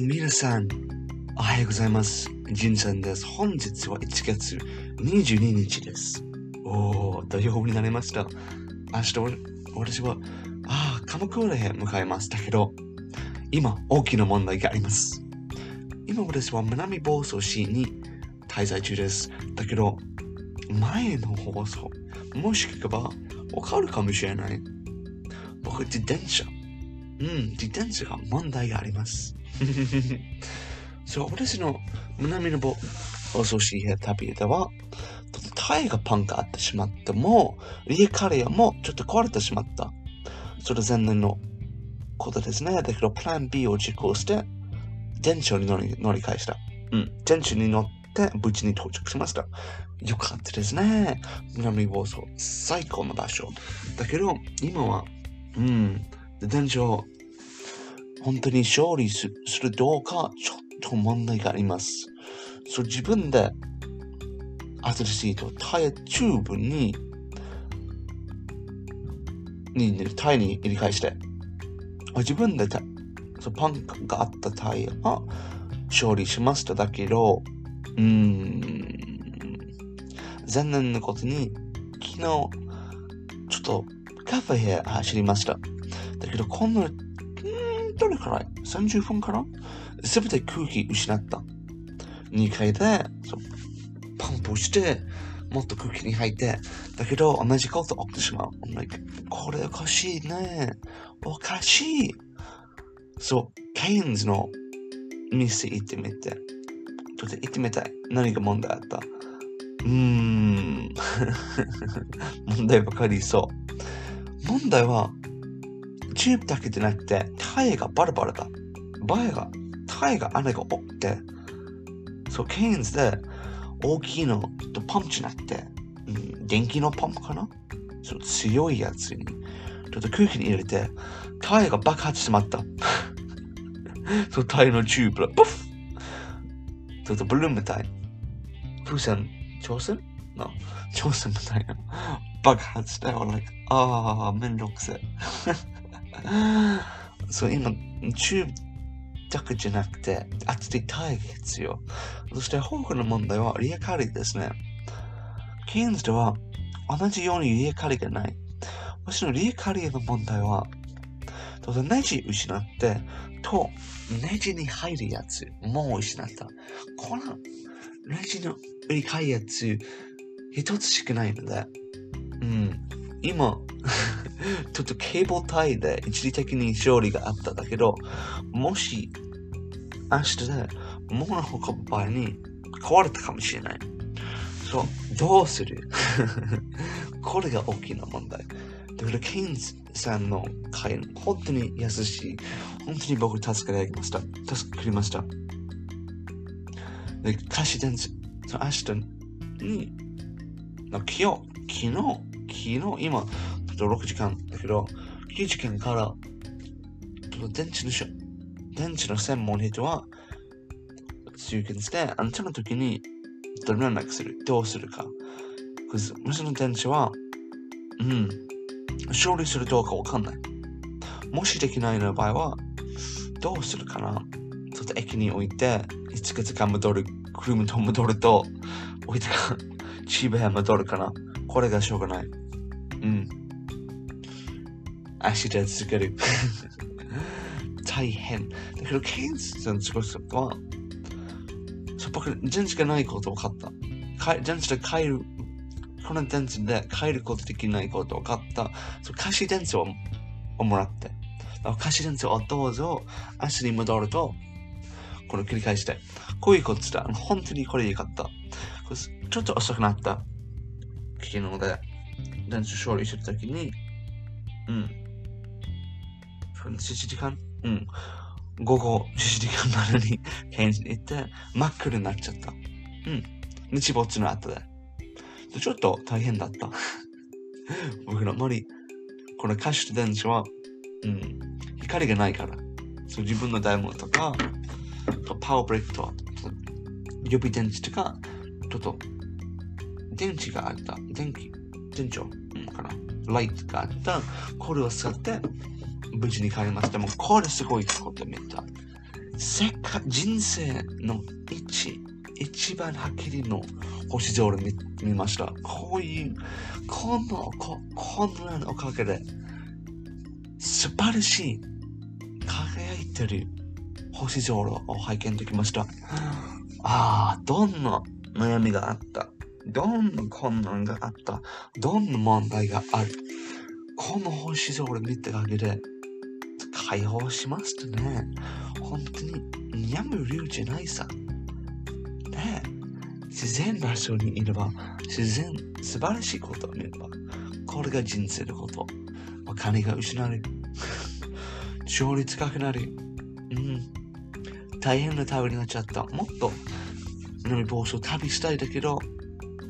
皆さん、おはようございます。ジンさんです。本日は1月22日です。おー、土曜日になりました。明日、私は、ああ、鎌倉へ向かいます。だけど、今、大きな問題があります。今、私は南房総市に滞在中です。だけど、前の放送、もし聞けば、わかるかもしれない。僕、自転車。うん、自転車が問題があります。そう、私の南の放送市へ旅では、タイヤがパンクあってしまっても、リエカリアもちょっと壊れてしまった。それ残念のことですね。だけど、プラン B を実行して、電車に乗り乗り換えした。うん、電車に乗って無事に到着しました。よかったですね。南房総、最高の場所。だけど、今は、うん、電車を本当に勝利すするどうか、ちょっと問題があります。そう、自分で、新しいとタイヤチューブに、に、タイに入れ替えして、自分でたそうパンクがあったタイヤは勝利しましただけど、うーん、残念なことに、昨日、ちょっとカフェへ走りました。だけど、この、どれくらい ?30 分かなすべて空気失った。2階で、そうパンプして、もっと空気に入って、だけど同じこと起きてしまう。Like これおかしいね。おかしい。そう、ケインズの店行ってみて。ちょっと行ってみたい。何が問題あったうーん。問題ばかりそう。問題は、チューブだけでなくて、タイがバラバラだ。バイが、タイが穴が多くて、そう、ケインズで大きいのとパンプじゃなくて、うん、電気のパンプかな？そう強いやつに、ちょっと空気に入れて、タイが爆発してしまった。そう、タイのチューブが、ポフちょっとブルーンみたい。風船、挑戦の挑戦みたいな。爆発して、俺、ああ、めんどくせえ。そう、今、チューブだけじゃなくて、熱いタイヤが必要。そして、他の問題はリアカリですね。ケインズでは、同じようにリアカリがない。私のリアカリの問題は、当然ネジ失って、と、ネジに入るやつ、もう失った。この、ネジの売り買いやつ、一つしかないので、うん、今、ちょっとケーブルタイで一時的に勝利があっただけど、もし、明日で物を運ぶ場合に壊れたかもしれない。そう、どうする？これが大きな問題。だから、ケインズさんの会、本当に優しい。本当に僕助けられました。助かりました。で、歌詞電池、その明日に、の昨日、昨日、昨日、今、ちょっと6時間だけど、9時間から、電池のしょ、電池の専門人は、集結して、あんたの時に、どれ連絡するどうするか。虫の電池は、うん、勝利するどうかわかんない。もしできないの場合は、どうするかなちょっと駅に置いて、いつかつか戻る、車と戻ると、置いてか、千葉へ戻るかなこれがしょうがない。うん。足で続ける。大変。だけど、ケインズさんすごいこは、そう、僕、電池がないこと分かった。か電池で帰る、この電池で帰ることできないこと分かった。そう、貸し電池ををもらって。貸し電池をどうぞ、明日に戻ると、これ繰り返して。こういうことだ。本当にこれ良かった。ちょっと遅くなった。昨日で、電池処理してるときに、うん。7時間？うん。午後7時間なのに、検事に行って、真っ暗になっちゃった。うん。日没の後で。ちょっと大変だった。僕の周り、この貸した電池は、うん、光がないから。そう自分のダイヤモンドとか、とパワーブレイクと、と予備電池とか、ちょっと、電池があった。電気、電池、うん、かな。ライトがあった。これを使って、無事に帰りました。もうこれすごいこと見た。世界、人生の一、一番はっきりの星空を見見ました。こういう、この、ここんなのおかげで、素晴らしい、輝いてる星空を拝見できました。ああ、どんな悩みがあったどんな困難があった？どんな問題がある？この星空見ただけで解放しましたね。本当にやむ理由じゃないさ。ね自然場所にいれば、自然、素晴らしいことを見れば、これが人生のこと。お金が失われる。勝率高くなる。うん。大変な旅になっちゃった。もっと南房総旅したいだけど、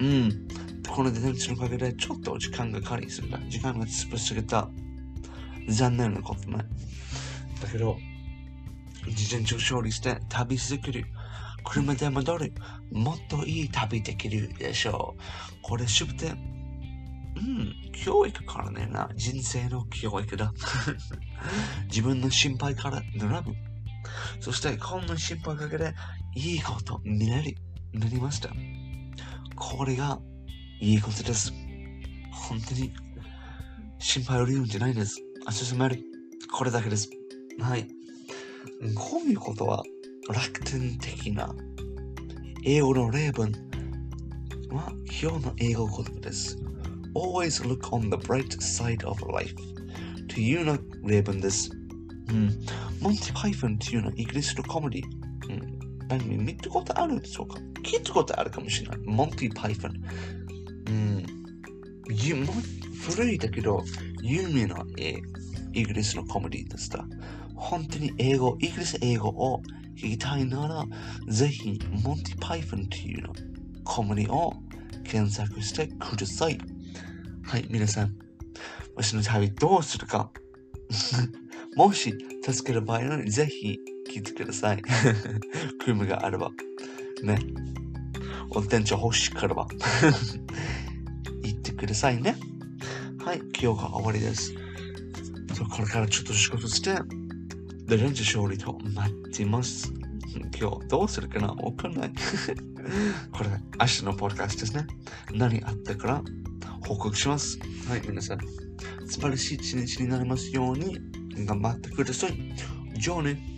うん。この電池のおかげでちょっと時間がかかりすぎた。時間が潰すぎた。残念なことね。だけど、事前上勝利して旅続ける。車で戻る。もっといい旅できるでしょう。これすべて、うん、教育からねな。人生の教育だ。自分の心配から並ぶ。そして、こんな心配かけで、いいこと見れる、なりました。これが、いいことです。本当に、心配を言うんじゃないです。進める。これだけです。はい。こういうことは、楽天的な英語の例文は今日の英語言葉です。Always look on the bright side of life というような例文です。うん。モンティ・パイフォンというのはイギリスのコメディ。うん。番組見たことあるでしょうか？聞いたことあるかもしれない。モンティ・パイフォン。うん。古いだけど、有名なイギリスのコメディでした。本当に英語、イギリス英語を聞きたいなら、ぜひ、モンティ・パイフォンというのコメディを検索してください。はい、皆さん、私の旅どうするか。もし助ける場合は、ぜひ聞いてください。車があれば。ね。運転手欲しければ。言ってくださいね。はい、今日が終わりです。これからちょっと仕事して、で、レンジ勝利と待ってます。今日どうするかな？わかんない。これ、明日のポッドキャストですね。何あったから報告します。はい、皆さん。素晴らしい一日になりますように頑張ってください。じゃあね。